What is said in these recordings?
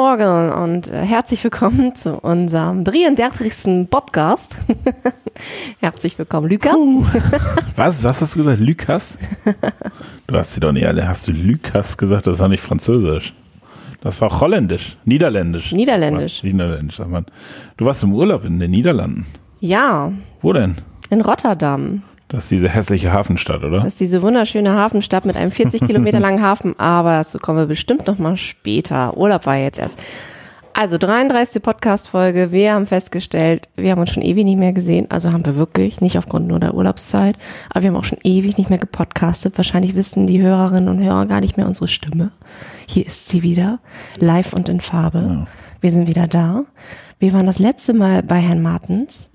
Goedemorgen und äh, herzlich willkommen zu unserem 33. Podcast. herzlich willkommen, Lukas. Puh. Was? Was hast du gesagt? Lukas? Du hast sie doch nicht alle. Hast du Lukas gesagt? Das ist doch nicht französisch. Das war holländisch, niederländisch. Niederländisch. Niederländisch, sagt man. Du warst im Urlaub in den Niederlanden. Ja, Wo denn? in Rotterdam. Das ist diese hässliche Hafenstadt, oder? Das ist diese wunderschöne Hafenstadt mit einem 40 Kilometer langen Hafen, aber dazu kommen wir bestimmt noch mal später. Urlaub war jetzt erst. Also 33. Podcast-Folge. Wir haben festgestellt, wir haben uns schon ewig nicht mehr gesehen. Also haben wir wirklich, nicht aufgrund nur der Urlaubszeit, aber wir haben auch schon ewig nicht mehr gepodcastet. Wahrscheinlich wissen die Hörerinnen und Hörer gar nicht mehr unsere Stimme. Hier ist sie wieder, live und in Farbe. Ja. Wir sind wieder da. Wir waren das letzte Mal bei Herrn Martens.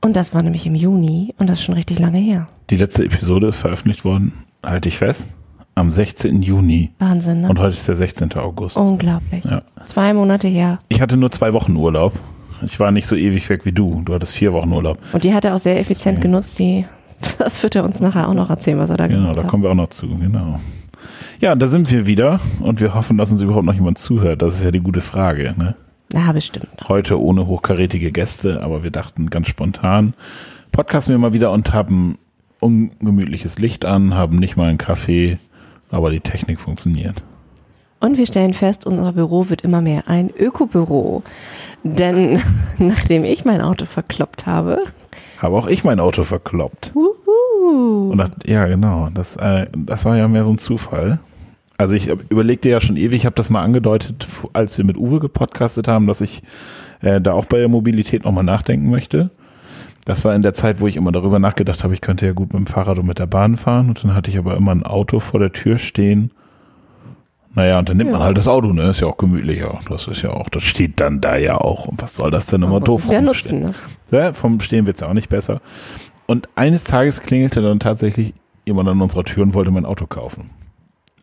Und das war nämlich im Juni und das ist schon richtig lange her. Die letzte Episode ist veröffentlicht worden, halte ich fest, am 16. Juni. Wahnsinn, ne? Und heute ist der 16. August. Unglaublich. Ja. Zwei Monate her. Ich hatte nur zwei Wochen Urlaub. Ich war nicht so ewig weg wie du. Du hattest vier Wochen Urlaub. Und die hat er auch sehr effizient genutzt. Die, das wird er uns nachher auch noch erzählen, was er da Genau, gemacht da hat. kommen wir auch noch zu, genau. Ja, da sind wir wieder und wir hoffen, dass uns überhaupt noch jemand zuhört. Das ist ja die gute Frage. Ne? Ja, bestimmt. Heute ohne hochkarätige Gäste, aber wir dachten ganz spontan, podcasten wir mal wieder und haben ungemütliches Licht an, haben nicht mal einen Kaffee, aber die Technik funktioniert. Und wir stellen fest, unser Büro wird immer mehr ein Ökobüro. Denn nachdem ich mein Auto verkloppt habe, Habe auch ich mein Auto verkloppt. wuhu, Und das, ja, genau. Das, äh, das war ja mehr so ein Zufall. Also ich überlegte ja schon ewig, ich habe das mal angedeutet, als wir mit Uwe gepodcastet haben, dass ich äh, da auch bei der Mobilität nochmal nachdenken möchte. Das war in der Zeit, wo ich immer darüber nachgedacht habe, ich könnte ja gut mit dem Fahrrad und mit der Bahn fahren. Und dann hatte ich aber immer ein Auto vor der Tür stehen. Naja, und dann nimmt man Ja. halt das Auto, ne? Ist ja auch gemütlicher. Das ist ja auch, das steht dann da ja auch. Und was soll das denn immer man doof ja nutzen. Ne? Ja, vom Stehen wird's ja auch nicht besser. Und eines Tages klingelte dann tatsächlich jemand an unserer Tür und wollte mein Auto kaufen.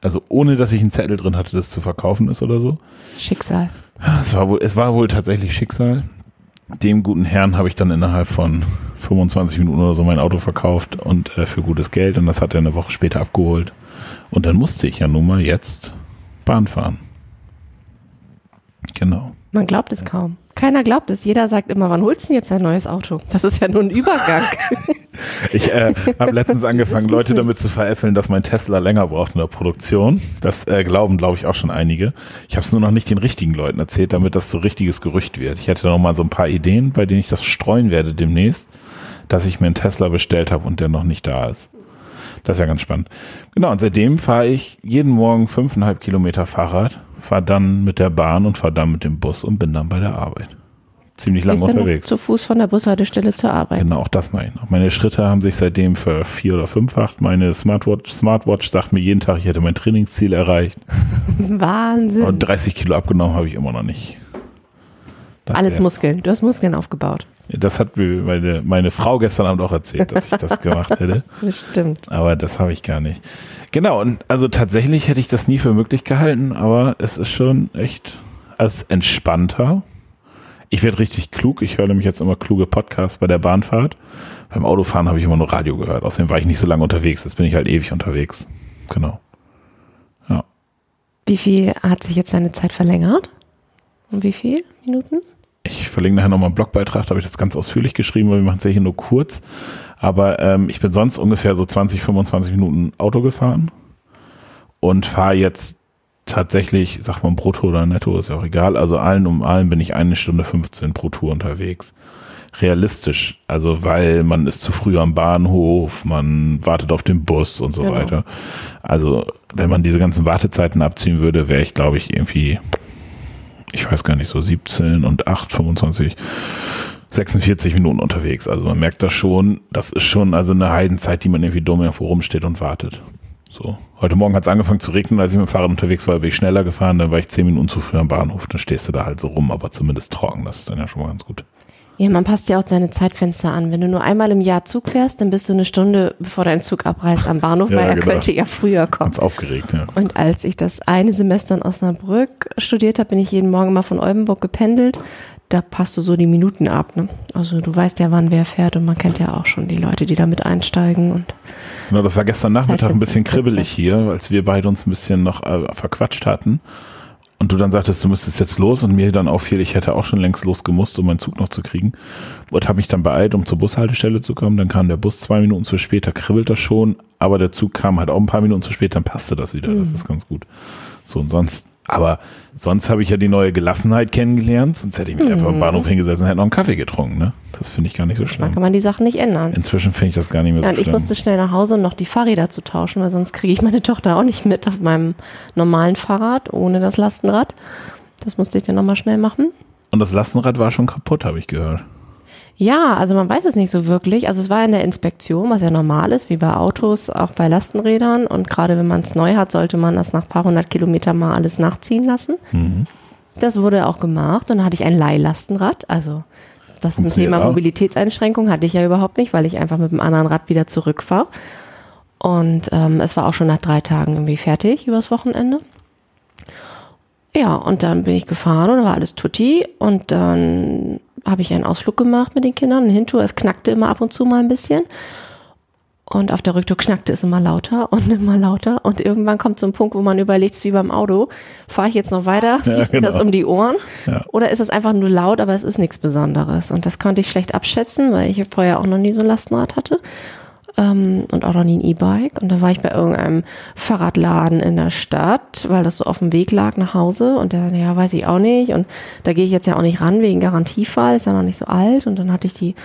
Also ohne, dass ich einen Zettel drin hatte, das zu verkaufen ist oder so. Schicksal. Es war wohl, es war wohl tatsächlich Schicksal. Dem guten Herrn habe ich dann innerhalb von 25 Minuten oder so mein Auto verkauft und äh, für gutes Geld und das hat er eine Woche später abgeholt. Und dann musste ich ja nun mal jetzt Bahn fahren. Genau. Man glaubt es kaum. Keiner glaubt es. Jeder sagt immer, wann holst du denn jetzt ein neues Auto? Das ist ja nur ein Übergang. Ich äh, habe letztens angefangen, Leute damit zu veräppeln, dass mein Tesla länger braucht in der Produktion. Das äh, glauben, glaube ich, auch schon einige. Ich habe es nur noch nicht den richtigen Leuten erzählt, damit das so richtiges Gerücht wird. Ich hätte noch mal so ein paar Ideen, bei denen ich das streuen werde demnächst, dass ich mir einen Tesla bestellt habe und der noch nicht da ist. Das ist ja ganz spannend. Genau, und seitdem fahre ich jeden Morgen fünfeinhalb Kilometer Fahrrad, fahre dann mit der Bahn und fahre dann mit dem Bus und bin dann bei der Arbeit. Ziemlich lang Gehst ja noch unterwegs. zu Fuß von der Bushaltestelle zur Arbeit. Genau, auch das meine ich noch. Meine Schritte haben sich seitdem für vier oder fünffacht. Meine Smartwatch, Smartwatch sagt mir jeden Tag, ich hätte mein Trainingsziel erreicht. Wahnsinn. Und 30 Kilo abgenommen habe ich immer noch nicht. Das Alles Muskeln. Du hast Muskeln aufgebaut. Das hat mir meine, meine Frau gestern Abend auch erzählt, dass ich das gemacht hätte. Bestimmt. Aber das habe ich gar nicht. Genau, und also tatsächlich hätte ich das nie für möglich gehalten, aber es ist schon echt als entspannter. Ich werde richtig klug. Ich höre nämlich jetzt immer kluge Podcasts bei der Bahnfahrt. Beim Autofahren habe ich immer nur Radio gehört. Außerdem war ich nicht so lange unterwegs. Jetzt bin ich halt ewig unterwegs. Genau. Ja. Wie viel hat sich jetzt deine Zeit verlängert? Um wie viel Minuten? Ich verlinke nachher nochmal einen Blogbeitrag, da habe ich das ganz ausführlich geschrieben, weil wir machen es ja hier nur kurz. Aber ähm, ich bin sonst ungefähr so 20, 25 Minuten Auto gefahren und fahre jetzt tatsächlich, sag mal brutto oder netto, ist ja auch egal. Also allen um allen bin ich eine Stunde 15 pro Tour unterwegs. Realistisch, also weil man ist zu früh am Bahnhof, man wartet auf den Bus und so Genau. weiter. Also wenn man diese ganzen Wartezeiten abziehen würde, wäre ich glaube ich irgendwie ich weiß gar nicht, so 17 und 8, 25, 46 Minuten unterwegs. Also man merkt das schon, das ist schon also eine Heidenzeit, die man irgendwie dumm irgendwo rumsteht und wartet. So. Heute Morgen hat es angefangen zu regnen, als ich mit dem Fahrrad unterwegs war, bin ich schneller gefahren, dann war ich 10 Minuten zu früh am Bahnhof, dann stehst du da halt so rum, aber zumindest trocken, das ist dann ja schon mal ganz gut. Ja, man passt ja auch seine Zeitfenster an. Wenn du nur einmal im Jahr Zug fährst, dann bist du eine Stunde, bevor dein Zug abreist, am Bahnhof, Ja, weil er genau. könnte ja früher kommen. Ganz aufgeregt, ja. Und als ich das eine Semester in Osnabrück studiert habe, bin ich jeden Morgen mal von Oldenburg gependelt. Da passt du so die Minuten ab. Ne? Also du weißt ja, wann wer fährt und man kennt ja auch schon die Leute, die da mit einsteigen. Und Genau, das war gestern Nachmittag ein bisschen kribbelig hier, als wir beide uns ein bisschen noch äh, verquatscht hatten. und du dann sagtest, du müsstest jetzt los und mir dann auffiel, ich hätte auch schon längst losgemusst, um meinen Zug noch zu kriegen und habe mich dann beeilt, um zur Bushaltestelle zu kommen. Dann kam der Bus zwei Minuten zu spät, da kribbelt das schon, aber der Zug kam halt auch ein paar Minuten zu spät, dann passte das wieder. Mhm. Das ist ganz gut. So und sonst aber sonst habe ich ja die neue Gelassenheit kennengelernt, sonst hätte ich mich mhm. einfach am Bahnhof hingesetzt und hätte noch einen Kaffee getrunken. Ne? Das finde ich gar nicht so schlimm. Da kann man die Sachen nicht ändern. Inzwischen finde ich das gar nicht mehr ja, so schlimm. Ich musste schnell nach Hause, um noch die Fahrräder zu tauschen, weil sonst kriege ich meine Tochter auch nicht mit auf meinem normalen Fahrrad ohne das Lastenrad. Das musste ich dann nochmal schnell machen. Und das Lastenrad war schon kaputt, habe ich gehört. Ja, also man weiß es nicht so wirklich. Also es war in der Inspektion, was ja normal ist, wie bei Autos, auch bei Lastenrädern. Und gerade wenn man es neu hat, sollte man das nach ein paar hundert Kilometern mal alles nachziehen lassen. Mhm. Das wurde auch gemacht und dann hatte ich ein Leihlastenrad. Also das Thema Mobilitätseinschränkung hatte ich ja überhaupt nicht, weil ich einfach mit dem anderen Rad wieder zurückfahre. Und ähm, es war auch schon nach drei Tagen irgendwie fertig übers Wochenende. Ja, und dann bin ich gefahren und da war alles tutti. Und dann habe ich einen Ausflug gemacht mit den Kindern, eine Hintour. Es knackte immer ab und zu mal ein bisschen. Und auf der Rücktour knackte es immer lauter und immer lauter. Und irgendwann kommt so ein Punkt, wo man überlegt, wie beim Auto, fahre ich jetzt noch weiter? Ja, genau. das um die Ohren? Ja. Oder ist es einfach nur laut, aber es ist nichts Besonderes? Und das konnte ich schlecht abschätzen, weil ich vorher auch noch nie so ein Lastenrad hatte ähm, und auch noch nie ein E-Bike. Und da war ich bei irgendeinem Fahrradladen in der Stadt, weil das so auf dem Weg lag nach Hause. Und der, ja, weiß ich auch nicht. Und da gehe ich jetzt ja auch nicht ran wegen Garantiefall, ist ja noch nicht so alt. Und dann hatte ich die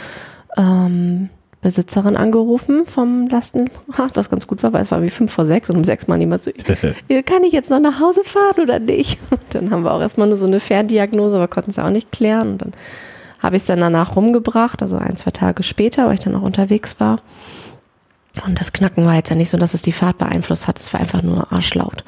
ähm, Besitzerin angerufen vom Lastenrad, was ganz gut war, weil es war wie fünf vor sechs und um sechs Mal niemand zu. Kann ich jetzt noch nach Hause fahren oder nicht? Und dann haben wir auch erstmal nur so eine Ferndiagnose, aber konnten es ja auch nicht klären. Und dann habe ich es dann danach rumgebracht, also ein, zwei Tage später, weil ich dann auch unterwegs war. Und das Knacken war jetzt ja nicht so, dass es die Fahrt beeinflusst hat. Es war einfach nur arschlaut.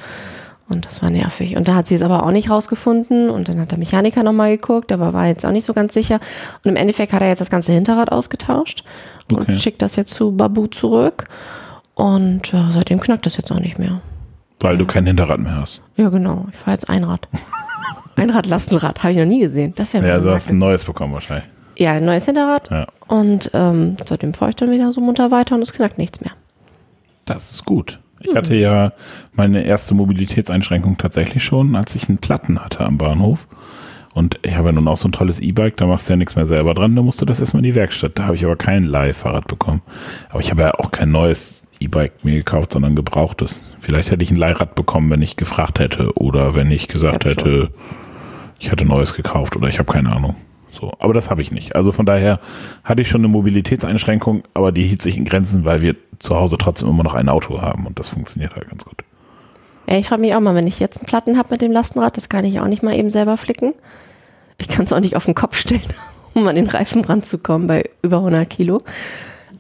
Und das war nervig. Und da hat sie es aber auch nicht rausgefunden. Und dann hat der Mechaniker nochmal geguckt, aber war jetzt auch nicht so ganz sicher. Und im Endeffekt hat er jetzt das ganze Hinterrad ausgetauscht und okay. schickt das jetzt zu Babu zurück. Und äh, seitdem knackt das jetzt auch nicht mehr. Weil ja. du kein Hinterrad mehr hast. Ja, genau. Ich fahre jetzt Einrad. Einrad, Lastenrad. Habe ich noch nie gesehen. Das wäre Ja, du hast ein neues bekommen wahrscheinlich. Ja, ein neues Hinterrad. Ja. Und ähm, seitdem fahre ich dann wieder so munter weiter und es knackt nichts mehr. Das ist gut. Ich hm. hatte ja meine erste Mobilitätseinschränkung tatsächlich schon, als ich einen Platten hatte am Bahnhof. Und ich habe ja nun auch so ein tolles E-Bike, da machst du ja nichts mehr selber dran, da musst du das erstmal in die Werkstatt. Da habe ich aber kein Leihfahrrad bekommen. Aber ich habe ja auch kein neues E-Bike mir gekauft, sondern gebrauchtes. Vielleicht hätte ich ein Leihrad bekommen, wenn ich gefragt hätte oder wenn ich gesagt ich hätte, schon. ich hätte neues gekauft oder ich habe keine Ahnung. So, aber das habe ich nicht. Also von daher hatte ich schon eine Mobilitätseinschränkung, aber die hielt sich in Grenzen, weil wir zu Hause trotzdem immer noch ein Auto haben und das funktioniert halt ganz gut. Ja, ich frage mich auch mal, wenn ich jetzt einen Platten habe mit dem Lastenrad, das kann ich auch nicht mal eben selber flicken. Ich kann es auch nicht auf den Kopf stellen, um an den Reifen ranzukommen bei über 100 Kilo.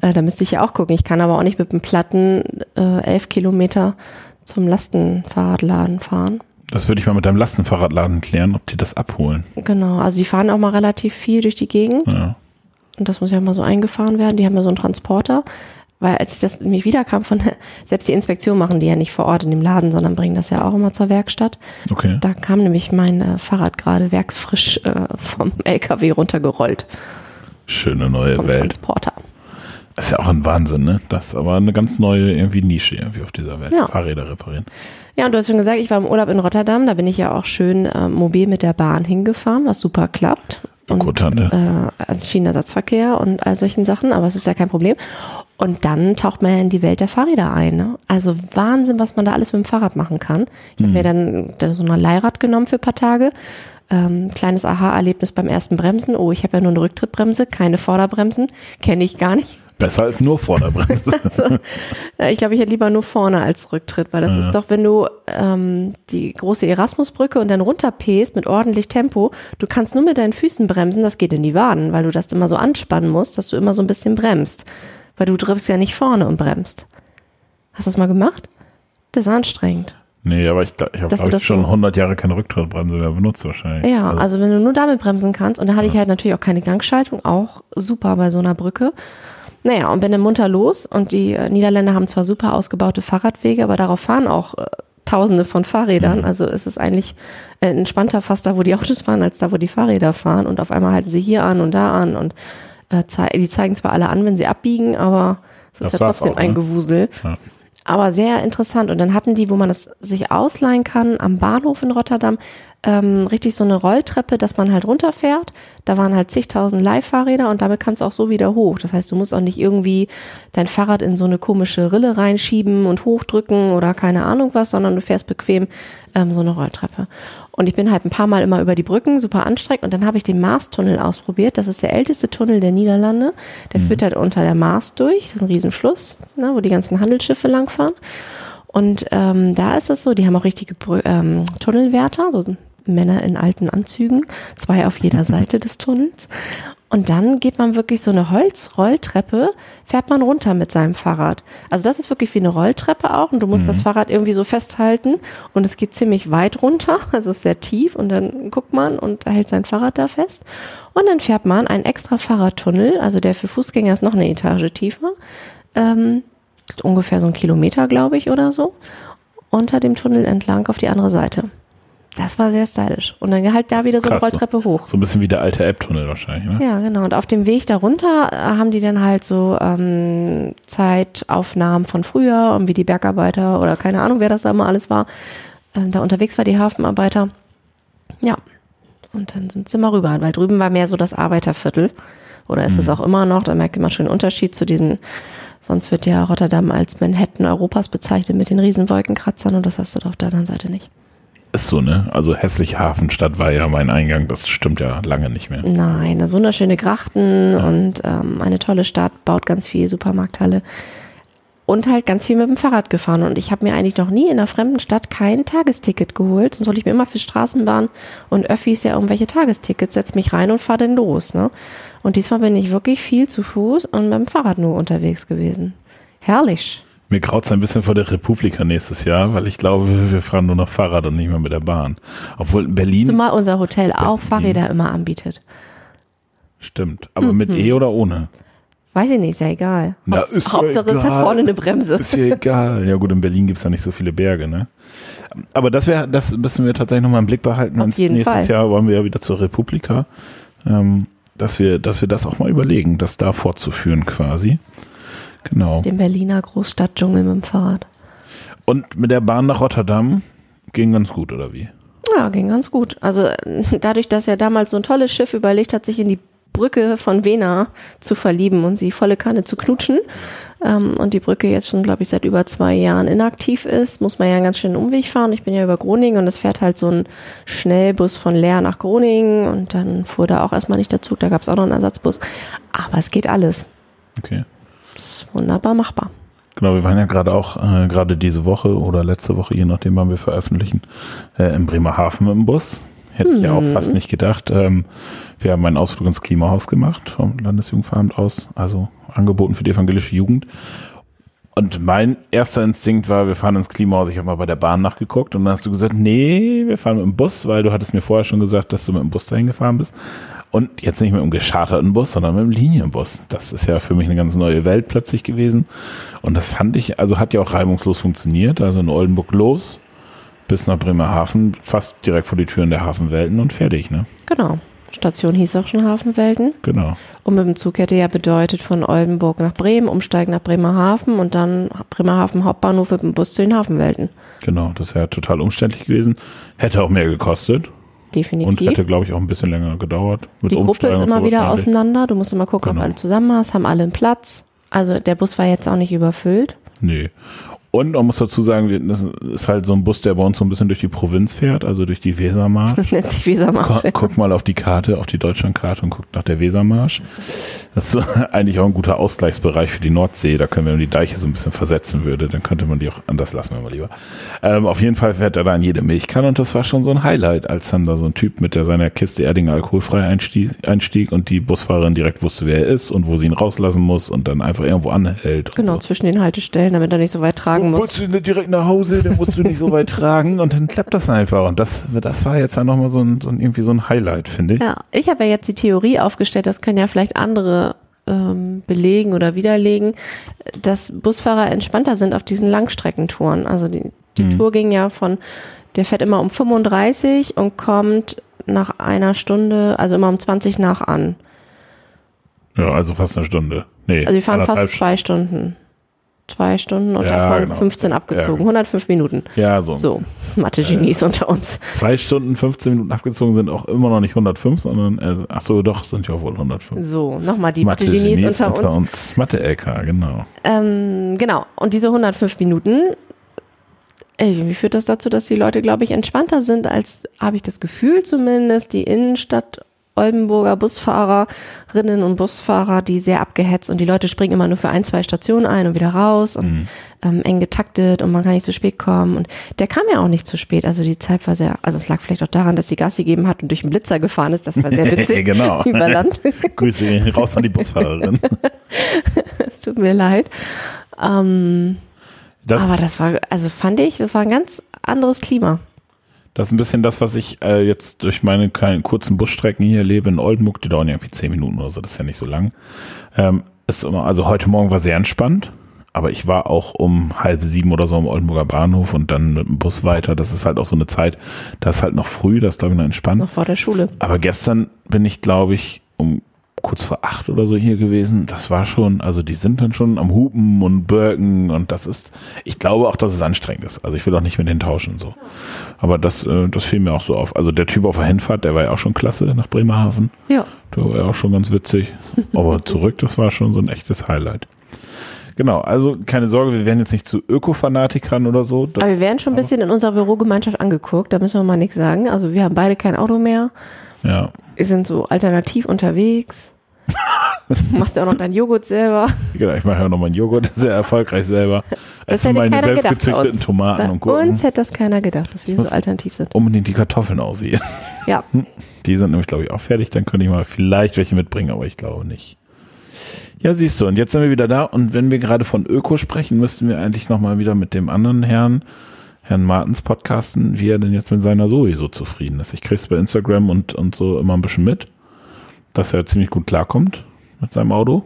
Äh, da müsste ich ja auch gucken. Ich kann aber auch nicht mit dem Platten äh, 11 Kilometer zum Lastenfahrradladen fahren. Das würde ich mal mit deinem Lastenfahrradladen klären, ob die das abholen. Genau, also die fahren auch mal relativ viel durch die Gegend. Ja. Und das muss ja mal so eingefahren werden. Die haben ja so einen Transporter. Weil als ich das nämlich wiederkam von selbst die Inspektion machen die ja nicht vor Ort in dem Laden, sondern bringen das ja auch immer zur Werkstatt. Okay. Da kam nämlich mein äh, Fahrrad gerade werksfrisch äh, vom LKW runtergerollt. Schöne neue vom Welt. Transporter. Das ist ja auch ein Wahnsinn, ne? Das ist aber eine ganz neue irgendwie Nische irgendwie auf dieser Welt. Ja. Fahrräder reparieren. Ja, und du hast schon gesagt, ich war im Urlaub in Rotterdam, da bin ich ja auch schön äh, mobil mit der Bahn hingefahren, was super klappt. Und, äh, also Schienenersatzverkehr und all solchen Sachen, aber es ist ja kein Problem. Und dann taucht man ja in die Welt der Fahrräder ein. Ne? Also Wahnsinn, was man da alles mit dem Fahrrad machen kann. Ich mhm. habe mir dann, dann so ein Leihrad genommen für ein paar Tage. Ähm, kleines Aha-Erlebnis beim ersten Bremsen. Oh, ich habe ja nur eine Rücktrittbremse, keine Vorderbremsen. Kenne ich gar nicht. Besser als nur Vorderbremse. also, ich glaube, ich hätte lieber nur vorne als Rücktritt, weil das ja. ist doch, wenn du ähm, die große Erasmusbrücke und dann runterpest mit ordentlich Tempo, du kannst nur mit deinen Füßen bremsen, das geht in die Waden, weil du das immer so anspannen musst, dass du immer so ein bisschen bremst. Weil du triffst ja nicht vorne und bremst. Hast du das mal gemacht? Das ist anstrengend. Nee, aber ich, ich habe hab schon 100 Jahre keine Rücktrittbremse mehr benutzt wahrscheinlich. Ja, also, also wenn du nur damit bremsen kannst, und da hatte ja. ich halt natürlich auch keine Gangschaltung, auch super bei so einer Brücke. Naja, und bin dann munter los und die äh, Niederländer haben zwar super ausgebaute Fahrradwege, aber darauf fahren auch äh, Tausende von Fahrrädern. Mhm. Also ist es eigentlich äh, entspannter fast da, wo die Autos fahren, als da, wo die Fahrräder fahren. Und auf einmal halten sie hier an und da an und äh, zei die zeigen zwar alle an, wenn sie abbiegen, aber es ist ja trotzdem auch, ein ne? Gewusel. Ja. Aber sehr interessant. Und dann hatten die, wo man es sich ausleihen kann, am Bahnhof in Rotterdam, ähm, richtig so eine Rolltreppe, dass man halt runterfährt. Da waren halt zigtausend Leihfahrräder und damit kannst du auch so wieder hoch. Das heißt, du musst auch nicht irgendwie dein Fahrrad in so eine komische Rille reinschieben und hochdrücken oder keine Ahnung was, sondern du fährst bequem ähm, so eine Rolltreppe. Und ich bin halt ein paar Mal immer über die Brücken, super anstrengend. Und dann habe ich den Mars-Tunnel ausprobiert. Das ist der älteste Tunnel der Niederlande. Der mhm. führt halt unter der Mars durch. Das ist ein Riesenfluss, ne, wo die ganzen Handelsschiffe langfahren. Und ähm, da ist es so, die haben auch richtige ähm, Tunnelwärter, so Männer in alten Anzügen, zwei auf jeder Seite des Tunnels. Und dann geht man wirklich so eine Holzrolltreppe, fährt man runter mit seinem Fahrrad. Also das ist wirklich wie eine Rolltreppe auch und du musst mhm. das Fahrrad irgendwie so festhalten und es geht ziemlich weit runter, also ist sehr tief und dann guckt man und hält sein Fahrrad da fest. Und dann fährt man einen extra Fahrradtunnel, also der für Fußgänger ist noch eine Etage tiefer, ähm, ungefähr so ein Kilometer, glaube ich, oder so, unter dem Tunnel entlang auf die andere Seite. Das war sehr stylisch. Und dann halt da wieder so Krass, eine Rolltreppe hoch. So ein bisschen wie der alte App-Tunnel wahrscheinlich, ne? Ja, genau. Und auf dem Weg darunter äh, haben die dann halt so ähm, Zeitaufnahmen von früher und wie die Bergarbeiter oder keine Ahnung, wer das da mal alles war, ähm, da unterwegs war, die Hafenarbeiter. Ja. Und dann sind sie mal rüber, weil drüben war mehr so das Arbeiterviertel. Oder ist mhm. es auch immer noch, da merkt man schon den Unterschied zu diesen, sonst wird ja Rotterdam als Manhattan Europas bezeichnet mit den riesen Wolkenkratzern und das hast du da auf der anderen Seite nicht. Ist so, ne? Also hässliche Hafenstadt war ja mein Eingang, das stimmt ja lange nicht mehr. Nein, eine wunderschöne Grachten ja. und ähm, eine tolle Stadt, baut ganz viel Supermarkthalle und halt ganz viel mit dem Fahrrad gefahren. Und ich habe mir eigentlich noch nie in einer fremden Stadt kein Tagesticket geholt. Sonst wollte ich mir immer für Straßenbahn und Öffis ja irgendwelche Tagestickets, setz mich rein und fahr dann los. Ne? Und diesmal bin ich wirklich viel zu Fuß und mit dem Fahrrad nur unterwegs gewesen. Herrlich. Mir graut es ein bisschen vor der Republika nächstes Jahr, weil ich glaube, wir fahren nur noch Fahrrad und nicht mehr mit der Bahn. Obwohl in Berlin. Zumal unser Hotel Berlin. auch Fahrräder immer anbietet. Stimmt. Aber mhm. mit E oder ohne? Weiß ich nicht, ist ja egal. Na, Haupts ist Hauptsache es hat vorne eine Bremse. Ist ja egal. Ja gut, in Berlin gibt es ja nicht so viele Berge, ne? Aber das wäre, das müssen wir tatsächlich nochmal im Blick behalten. Auf jeden nächstes Fall. Jahr wollen wir ja wieder zur Republika. Ähm, dass wir, dass wir das auch mal überlegen, das da fortzuführen quasi. Genau. Den Berliner Großstadtdschungel mit dem Fahrrad. Und mit der Bahn nach Rotterdam ging ganz gut, oder wie? Ja, ging ganz gut. Also dadurch, dass ja damals so ein tolles Schiff überlegt hat, sich in die Brücke von Vena zu verlieben und sie volle Kanne zu knutschen ähm, und die Brücke jetzt schon, glaube ich, seit über zwei Jahren inaktiv ist, muss man ja einen ganz schönen Umweg fahren. Ich bin ja über Groningen und es fährt halt so ein Schnellbus von Leer nach Groningen und dann fuhr da auch erstmal nicht der Zug, da gab es auch noch einen Ersatzbus. Aber es geht alles. Okay. Ist wunderbar machbar. Genau, wir waren ja gerade auch, äh, gerade diese Woche oder letzte Woche, je nachdem, wann wir veröffentlichen, äh, in Bremerhaven im Bus. Hätte hm. ich ja auch fast mhm. nicht gedacht. Ähm, wir haben einen Ausflug ins Klimahaus gemacht, vom Landesjugendveramt aus, also angeboten für die evangelische Jugend. Und mein erster Instinkt war, wir fahren ins Klimahaus. Ich habe mal bei der Bahn nachgeguckt und dann hast du gesagt, nee, wir fahren mit dem Bus, weil du hattest mir vorher schon gesagt, dass du mit dem Bus dahin gefahren bist. Und jetzt nicht mit einem gescharterten Bus, sondern mit einem Linienbus. Das ist ja für mich eine ganz neue Welt plötzlich gewesen. Und das fand ich, also hat ja auch reibungslos funktioniert. Also in Oldenburg los bis nach Bremerhaven, fast direkt vor die Türen der Hafenwelten und fertig, ne? Genau. Station hieß auch schon Hafenwelten. Genau. Und mit dem Zug hätte ja bedeutet von Oldenburg nach Bremen, umsteigen nach Bremerhaven und dann Bremerhaven Hauptbahnhof mit dem Bus zu den Hafenwelten. Genau, das wäre total umständlich gewesen. Hätte auch mehr gekostet. Definitiv. Und hätte, glaube ich, auch ein bisschen länger gedauert. die Gruppe ist immer wieder auseinander. Du musst immer gucken, genau. ob alle zusammen hast, haben alle einen Platz. Also der Bus war jetzt auch nicht überfüllt. Nee. Und man muss dazu sagen, das ist halt so ein Bus, der bei uns so ein bisschen durch die Provinz fährt, also durch die Wesermarsch. Nennt sich Wesermarsch. Guck, guck mal auf die Karte, auf die Deutschlandkarte und guck nach der Wesermarsch. Das ist eigentlich auch ein guter Ausgleichsbereich für die Nordsee. Da können wir, wenn die Deiche so ein bisschen versetzen würde, dann könnte man die auch, anders lassen wir mal lieber. Ähm, auf jeden Fall fährt er da in jede Milchkanne und das war schon so ein Highlight, als dann da so ein Typ mit der seiner Kiste Erdinger alkoholfrei einstieg, einstieg und die Busfahrerin direkt wusste, wer er ist und wo sie ihn rauslassen muss und dann einfach irgendwo anhält. Genau, so. zwischen den Haltestellen, damit er nicht so weit tragen tragen musst. Wolltest du nicht direkt nach Hause, dann musst du nicht so weit tragen und dann klappt das einfach. Und das, das war jetzt ja nochmal so ein, so ein, irgendwie so ein Highlight, finde ich. Ja, ich habe ja jetzt die Theorie aufgestellt, das können ja vielleicht andere ähm, belegen oder widerlegen, dass Busfahrer entspannter sind auf diesen Langstreckentouren. Also die, die mhm. Tour ging ja von, der fährt immer um 35 und kommt nach einer Stunde, also immer um 20 nach an. Ja, also fast eine Stunde. Nee, also wir fahren fast zwei Stunden. Zwei Stunden und Ja, davon genau. 15 abgezogen. Ja. 105 Minuten. Ja, so. So, Mathe-Genies unter uns. Zwei Stunden, 15 Minuten abgezogen sind auch immer noch nicht 105, sondern, äh, ach so, doch, sind ja wohl 105. So, nochmal die Mathe-Genies unter, uns. Mathe-LK, genau. Ähm, genau, und diese 105 Minuten, ey, wie führt das dazu, dass die Leute, glaube ich, entspannter sind, als, habe ich das Gefühl zumindest, die Innenstadt Oldenburger Busfahrerinnen und Busfahrer, die sehr abgehetzt und die Leute springen immer nur für ein, zwei Stationen ein und wieder raus und ähm, eng getaktet und man kann nicht zu spät kommen. Und der kam ja auch nicht zu spät. Also die Zeit war sehr, also es lag vielleicht auch daran, dass sie Gas gegeben hat und durch den Blitzer gefahren ist. Das war sehr witzig. Genau. Über Land. Grüße raus an die Busfahrerin. Es tut mir leid. Ähm, Das, aber das war, also fand ich, das war ein ganz anderes Klima. Das ist ein bisschen das, was ich äh, jetzt durch meine kleinen kurzen Busstrecken hier lebe in Oldenburg, die dauern ja irgendwie zehn Minuten oder so, das ist ja nicht so lang. Ähm, ist immer, also heute Morgen war sehr entspannt, aber ich war auch um halb sieben oder so am Oldenburger Bahnhof und dann mit dem Bus weiter. Das ist halt auch so eine Zeit, das ist halt noch früh, das ist glaube ich noch entspannt. Noch vor der Schule. Aber gestern bin ich, glaube ich, kurz vor acht oder so hier gewesen. Das war schon, also die sind dann schon am Hupen und Birken und das ist, ich glaube auch, dass es anstrengend ist. Also ich will auch nicht mit denen tauschen so. Aber das, äh, das fiel mir auch so auf. Also der Typ auf der Hinfahrt, der war ja auch schon klasse nach Bremerhaven. Ja. Der war ja auch schon ganz witzig. Aber zurück, das war schon so ein echtes Highlight. Genau, also keine Sorge, wir werden jetzt nicht zu Öko-Fanatikern oder so. Aber wir werden schon ein bisschen in unserer Bürogemeinschaft angeguckt, da müssen wir mal nichts sagen. Also wir haben beide kein Auto mehr. ja. Wir sind so alternativ unterwegs. Machst ja auch noch dein Joghurt selber. Genau, ich mache ja noch meinen Joghurt sehr erfolgreich selber. Das hätte meine keiner selbst gedacht bei gezüchteten uns. Tomaten Bei und Gurken. uns hätte das keiner gedacht, dass wir so alternativ sind. Unbedingt die Kartoffeln aussehen. Ja, Die sind nämlich, glaube ich, auch fertig. Dann könnte ich mal vielleicht welche mitbringen, aber ich glaube nicht. Ja, siehst du, und jetzt sind wir wieder da. Und wenn wir gerade von Öko sprechen, müssten wir eigentlich nochmal wieder mit dem anderen Herrn, Herrn Martens, podcasten, wie er denn jetzt mit seiner Zoe so zufrieden ist. Ich krieg's bei Instagram und, und so immer ein bisschen mit, dass er ziemlich gut klarkommt mit seinem Auto.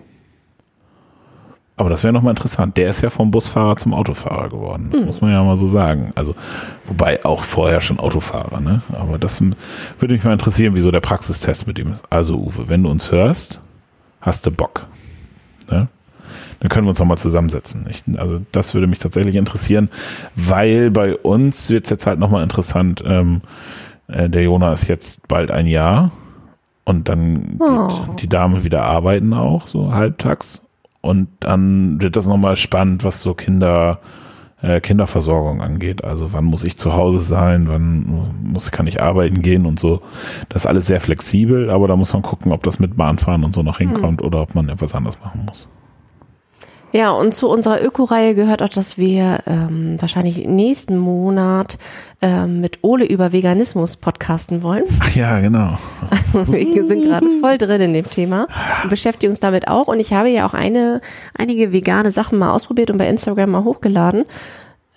Aber das wäre nochmal interessant. Der ist ja vom Busfahrer zum Autofahrer geworden. Das muss man ja mal so sagen. Also, wobei auch vorher schon Autofahrer, ne? Aber das würde mich mal interessieren, wieso der Praxistest mit ihm ist. Also, Uwe, wenn du uns hörst, hast du Bock. Ne? Dann können wir uns nochmal zusammensetzen. Ich, also, das würde mich tatsächlich interessieren, weil bei uns wird es jetzt halt nochmal interessant. Ähm, äh, der Jona ist jetzt bald ein Jahr und dann Oh. geht die Dame wieder arbeiten auch, so halbtags. Und dann wird das nochmal spannend, was so Kinder, äh, Kinderversorgung angeht. Also wann muss ich zu Hause sein, wann muss, kann ich arbeiten gehen und so. Das ist alles sehr flexibel, aber da muss man gucken, ob das mit Bahnfahren und so noch hinkommt oder ob man etwas anders machen muss. Ja, und zu unserer Öko-Reihe gehört auch, dass wir ähm, wahrscheinlich nächsten Monat ähm, mit Ole über Veganismus podcasten wollen. Ach ja, genau. Also wir sind gerade voll drin in dem Thema und beschäftigen uns damit auch. Und ich habe ja auch eine, einige vegane Sachen mal ausprobiert und bei Instagram mal hochgeladen.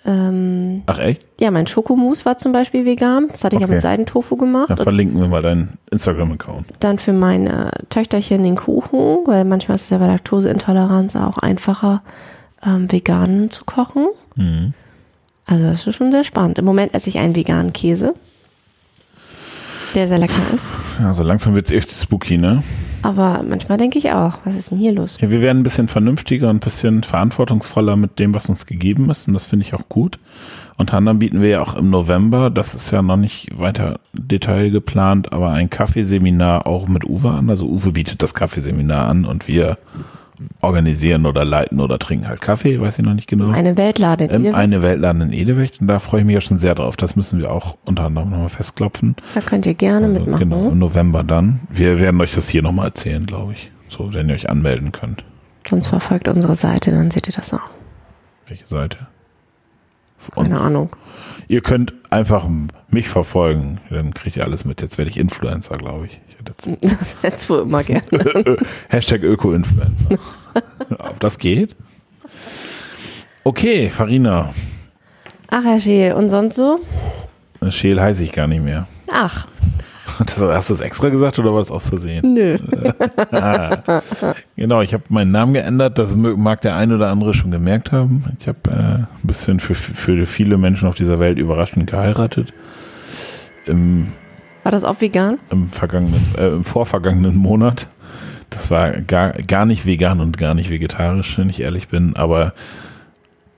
Ähm, Ach echt? ja, mein Schokomousse war zum Beispiel vegan. Das hatte ich ja mit Seidentofu gemacht. Dann verlinken wir mal deinen Instagram-Account. dann für meine Töchterchen den Kuchen, weil manchmal ist es ja bei Laktoseintoleranz auch einfacher, ähm, vegan zu kochen. Mhm. Also das ist schon sehr spannend. Im Moment esse ich einen veganen Käse, der sehr lecker ist. Ja, so langsam wird's echt spooky, ne? Aber manchmal denke ich auch, was ist denn hier los? Ja, wir werden ein bisschen vernünftiger und ein bisschen verantwortungsvoller mit dem, was uns gegeben ist. Und das finde ich auch gut. Unter anderem bieten wir ja auch im November, das ist ja noch nicht weiter Detail geplant, aber ein Kaffeeseminar auch mit Uwe an. Also Uwe bietet das Kaffeeseminar an und wir organisieren oder leiten oder trinken halt Kaffee, weiß ich noch nicht genau. Eine Weltlade in Ähm, Edewecht. eine Weltladen in Edewecht und da freue ich mich ja schon sehr drauf. Das müssen wir auch unter anderem nochmal festklopfen. Da könnt ihr gerne Also, mitmachen. Genau, im November dann. Wir werden euch das hier nochmal erzählen, glaube ich. So, wenn ihr euch anmelden könnt. Sonst verfolgt unsere Seite, dann seht ihr das auch. Welche Seite? Und Keine Ahnung. ihr könnt einfach mich verfolgen. Dann kriegt ihr alles mit. Jetzt werde ich Influencer, glaube ich. Jetzt Das hättest du immer gerne. Hashtag Öko-Influencer. Ob das geht? Okay, Farina. Ach, Herr Scheel, und sonst so? Scheel heiße ich gar nicht mehr. Ach, Das, hast du das extra gesagt oder war das aus Versehen? nö. Genau, ich habe meinen Namen geändert. Das mag der ein oder andere schon gemerkt haben. Ich habe äh, ein bisschen für, für viele Menschen auf dieser Welt überraschend geheiratet. Im, War das auch vegan? im, vergangenen, äh, im vorvergangenen Monat. Das war gar, gar nicht vegan und gar nicht vegetarisch, wenn ich ehrlich bin. Aber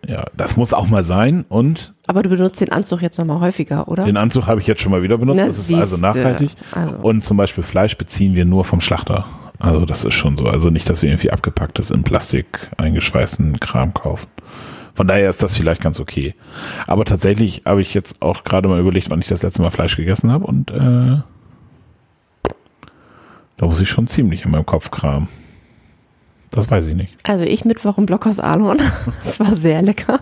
Ja, das muss auch mal sein. Und Aber du benutzt den Anzug jetzt nochmal häufiger, oder? den Anzug habe ich jetzt schon mal wieder benutzt. Na, das ist also nachhaltig. Also. Und zum Beispiel Fleisch beziehen wir nur vom Schlachter. Also das ist schon so. Also nicht, dass wir irgendwie abgepacktes in Plastik eingeschweißten Kram kaufen. Von daher ist das vielleicht ganz okay. Aber tatsächlich habe ich jetzt auch gerade mal überlegt, wann ich das letzte Mal Fleisch gegessen habe und äh, da muss ich schon ziemlich in meinem Kopf kramen. Das weiß ich nicht. Also ich Mittwoch im Blockhaus Alhorn. Das war sehr lecker.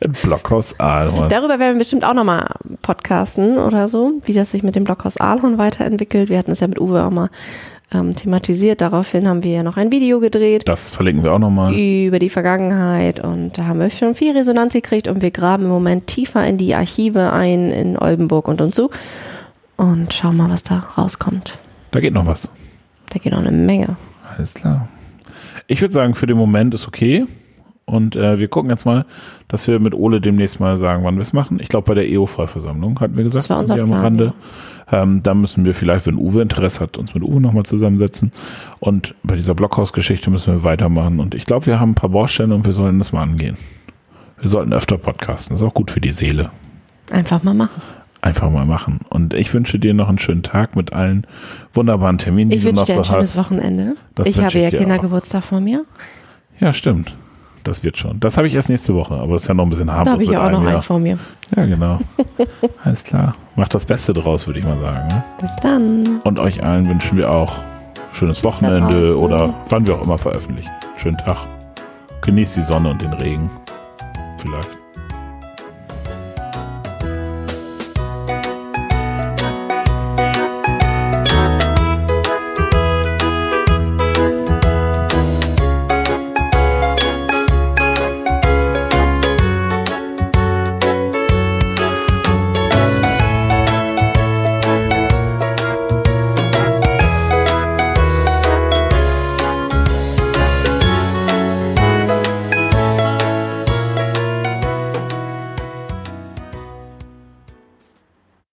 Im Blockhaus Aalhorn. Darüber werden wir bestimmt auch nochmal podcasten oder so, wie das sich mit dem Blockhaus Aalhorn weiterentwickelt. Wir hatten es ja mit Uwe auch mal ähm, thematisiert. Daraufhin haben wir ja noch ein Video gedreht Das verlinken wir auch nochmal. über die Vergangenheit und da haben wir schon viel Resonanz gekriegt und wir graben im Moment tiefer in die Archive ein in Oldenburg und und so und schauen mal, was da rauskommt. Da geht noch was. Da geht noch eine Menge. Alles klar. Ich würde sagen, für den Moment ist okay. Und äh, wir gucken jetzt mal, dass wir mit Ole demnächst mal sagen, wann wir es machen. Ich glaube, bei der EO-Vollversammlung hatten wir gesagt, Das war unser wir am Plan, Rande. Ähm, da müssen wir vielleicht, wenn Uwe Interesse hat, uns mit Uwe nochmal zusammensetzen. Und bei dieser Blockhaus-Geschichte müssen wir weitermachen. Und ich glaube, wir haben ein paar Baustellen und wir sollten das mal angehen. Wir sollten öfter podcasten. Das ist auch gut für die Seele. Einfach mal machen. Einfach mal machen. Und ich wünsche dir noch einen schönen Tag mit allen wunderbaren Terminen, die Ich du noch wünsche dir ein so schönes hast. Wochenende. Das ich habe ich ja Kindergeburtstag vor mir. Ja, stimmt. Das wird schon. Das habe ich erst nächste Woche, aber das ist ja noch ein bisschen harmlos. Da habe ich ja auch noch einem einen Jahr. vor mir. Ja, genau. Alles klar. Macht das Beste draus, würde ich mal sagen. Ne? Bis dann. Und euch allen wünschen wir auch schönes Wochenende draußen. oder wann wir auch immer veröffentlichen. Schönen Tag. Genießt die Sonne und den Regen. Vielleicht.